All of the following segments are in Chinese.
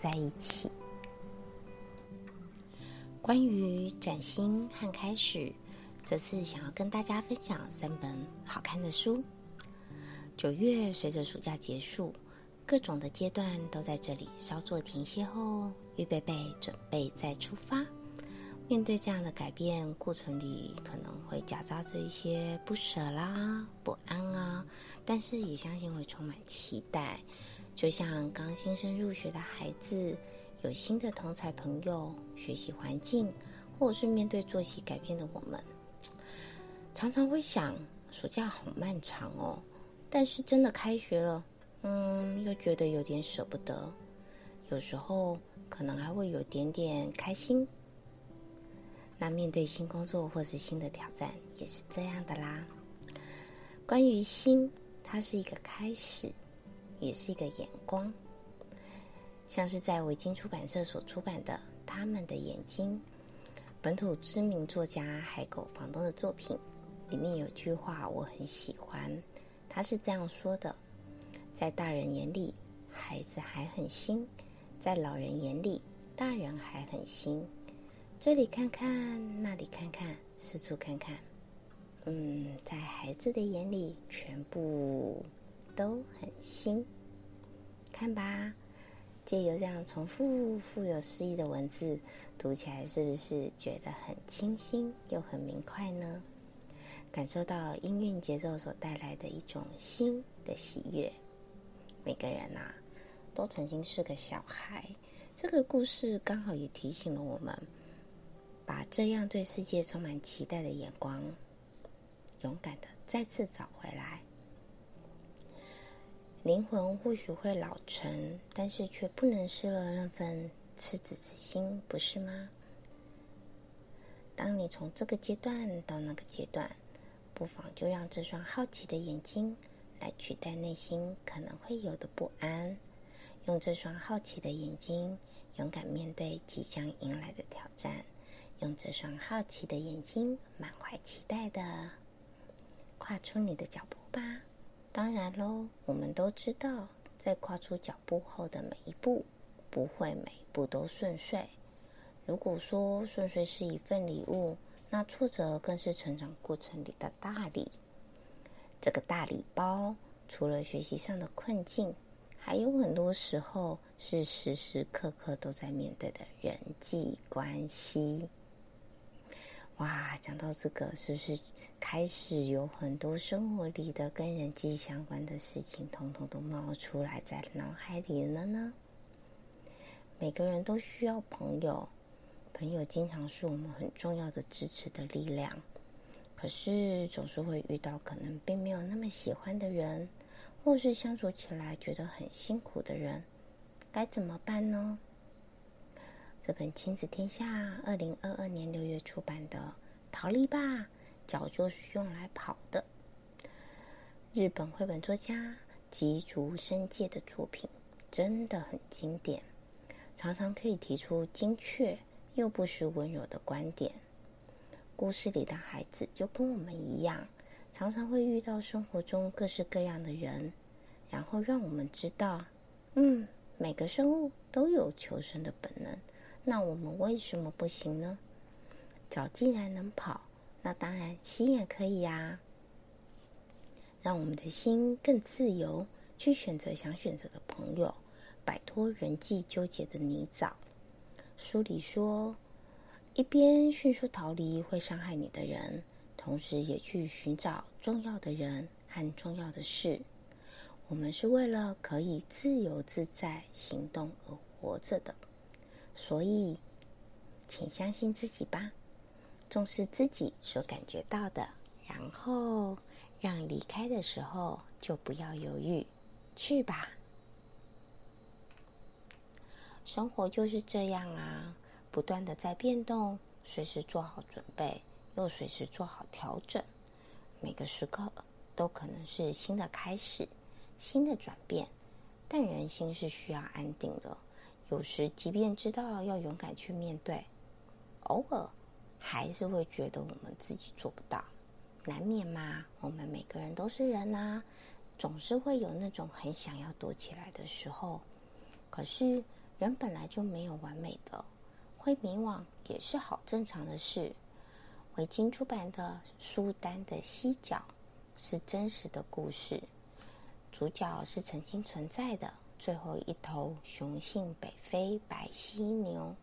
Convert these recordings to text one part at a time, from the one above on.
在一起。关于崭新和开始，这次想要跟大家分享三本好看的书。九月随着暑假结束，各种的阶段都在这里稍作停歇后，预备备准备再出发。面对这样的改变，过程里可能会夹杂着一些不舍啦、不安，但是也相信会充满期待。就像刚新生入学的孩子，有新的同才朋友、学习环境，或者是面对作息改变的我们，常常会想：暑假好漫长哦。但是真的开学了，嗯，又觉得有点舍不得。有时候可能还会有点点开心。那面对新工作或是新的挑战，也是这样的啦。关于新，它是一个开始。也是一个眼光，像是在维京出版社所出版的《他们的眼睛》，本土知名作家海狗房东的作品，里面有句话我很喜欢，他是这样说的：在大人眼里，孩子还很新；在老人眼里，大人还很新。这里看看，那里看看，四处看看，嗯，在孩子的眼里，全部。都很新，看吧，借由这样重复、富有诗意的文字，读起来是不是觉得很清新又很明快呢？感受到音韵节奏所带来的一种新的喜悦。每个人呐，都曾经是个小孩。这个故事刚好也提醒了我们，把这样对世界充满期待的眼光，勇敢的再次找回来。灵魂或许会老成，但是却不能失了那份赤子之心，不是吗？当你从这个阶段到那个阶段，不妨就让这双好奇的眼睛来取代内心可能会有的不安，用这双好奇的眼睛勇敢面对即将迎来的挑战，用这双好奇的眼睛满怀期待的跨出你的脚步吧。当然喽，我们都知道，在跨出脚步后的每一步，不会每一步都顺遂。如果说顺遂是一份礼物，那挫折更是成长过程里的大礼。这个大礼包，除了学习上的困境，还有很多时候是时时刻刻都在面对的人际关系。哇，讲到这个，是不是开始有很多生活里的跟人际相关的事情，统统都冒出来在脑海里了呢？每个人都需要朋友，朋友经常是我们很重要的支持的力量。可是总是会遇到可能并没有那么喜欢的人，或是相处起来觉得很辛苦的人，该怎么办呢？这本《亲子天下》二零二二年六月出版的《逃离吧，脚就是用来跑的》，日本绘本作家吉竹伸介的作品真的很经典，常常可以提出精确又不失温柔的观点。故事里的孩子就跟我们一样，常常会遇到生活中各式各样的人，然后让我们知道，嗯，每个生物都有求生的本能。那我们为什么不行呢？脚既然能跑，那当然心也可以呀。让我们的心更自由，去选择想选择的朋友，摆脱人际纠结的泥沼。书里说，一边迅速逃离会伤害你的人，同时也去寻找重要的人和重要的事。我们是为了可以自由自在行动而活着的。所以，请相信自己吧，重视自己所感觉到的，然后让离开的时候就不要犹豫，去吧。生活就是这样啊，不断的在变动，随时做好准备，又随时做好调整。每个时刻都可能是新的开始，新的转变。但人心是需要安定的，有时即便知道要勇敢去面对，偶尔还是会觉得我们自己做不到，难免嘛。我们每个人都是人呐，总是会有那种很想要躲起来的时候。可是人本来就没有完美的，会迷惘也是好正常的事。维京出版的《书单的犀角》是真实的故事。主角是曾经存在的最后一头雄性北非白犀牛。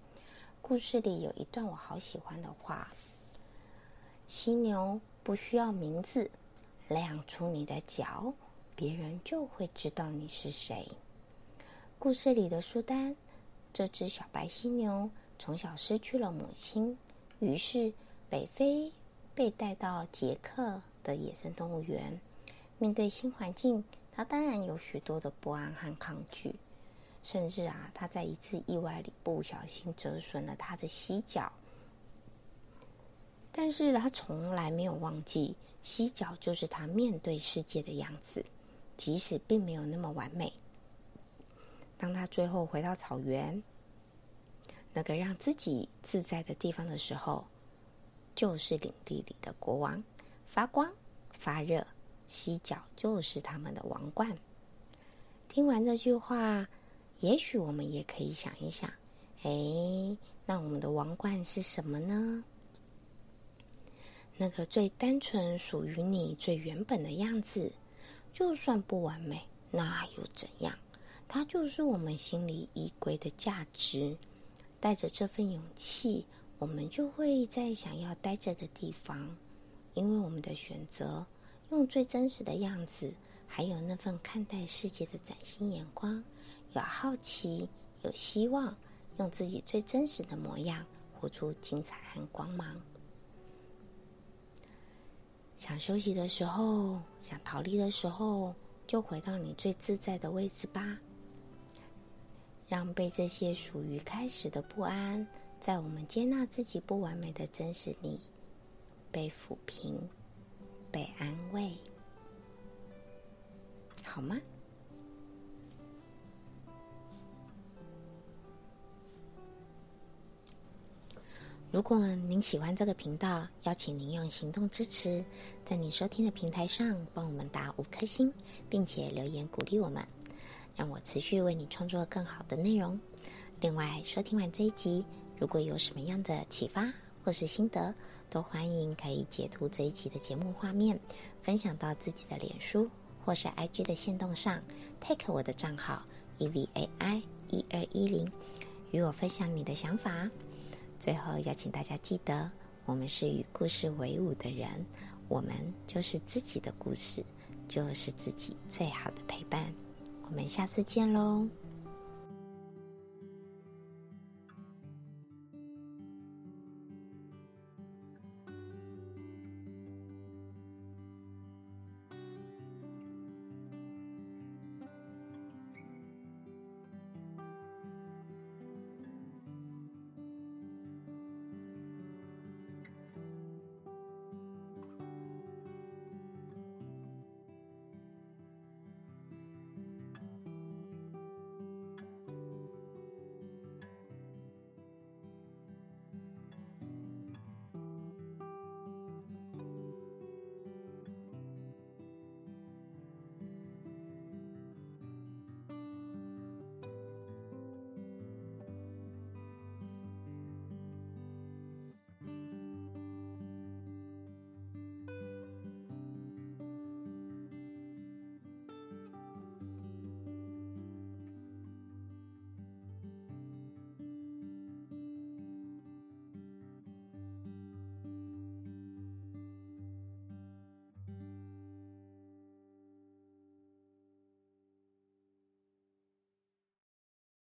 故事里有一段我好喜欢的话：“犀牛不需要名字，亮出你的角，别人就会知道你是谁。”故事里的苏丹，这只小白犀牛从小失去了母亲，于是北非被带到捷克的野生动物园，面对新环境。他当然有许多的不安和抗拒，甚至啊，他在一次意外里不小心折损了他的犀角。但是他从来没有忘记，犀角就是他面对世界的样子，即使并没有那么完美。当他最后回到草原，那个让自己自在的地方的时候，就是领地里的国王，发光发热。犀角就是他们的王冠。听完这句话，也许我们也可以想一想：哎，那我们的王冠是什么呢？那个最单纯、属于你最原本的样子，就算不完美，那又怎样？它就是我们心里依归的价值。带着这份勇气，我们就会在想要待着的地方，因为我们的选择。用最真实的样子，还有那份看待世界的崭新眼光，有好奇，有希望，用自己最真实的模样，活出精彩和光芒。想休息的时候，想逃离的时候，就回到你最自在的位置吧。让被这些属于开始的不安，在我们接纳自己不完美的真实里，被抚平。被安慰，好吗？如果您喜欢这个频道，邀请您用行动支持，在你收听的平台上帮我们打五颗星，并且留言鼓励我们，让我持续为你创作更好的内容。另外，收听完这一集，如果有什么样的启发或是心得，都欢迎可以截图这一集的节目画面，分享到自己的脸书或是 IG 的线动上，take 我的账号 evai 一二一零，与我分享你的想法。最后邀请大家记得，我们是与故事为伍的人，我们就是自己的故事，就是自己最好的陪伴。我们下次见喽！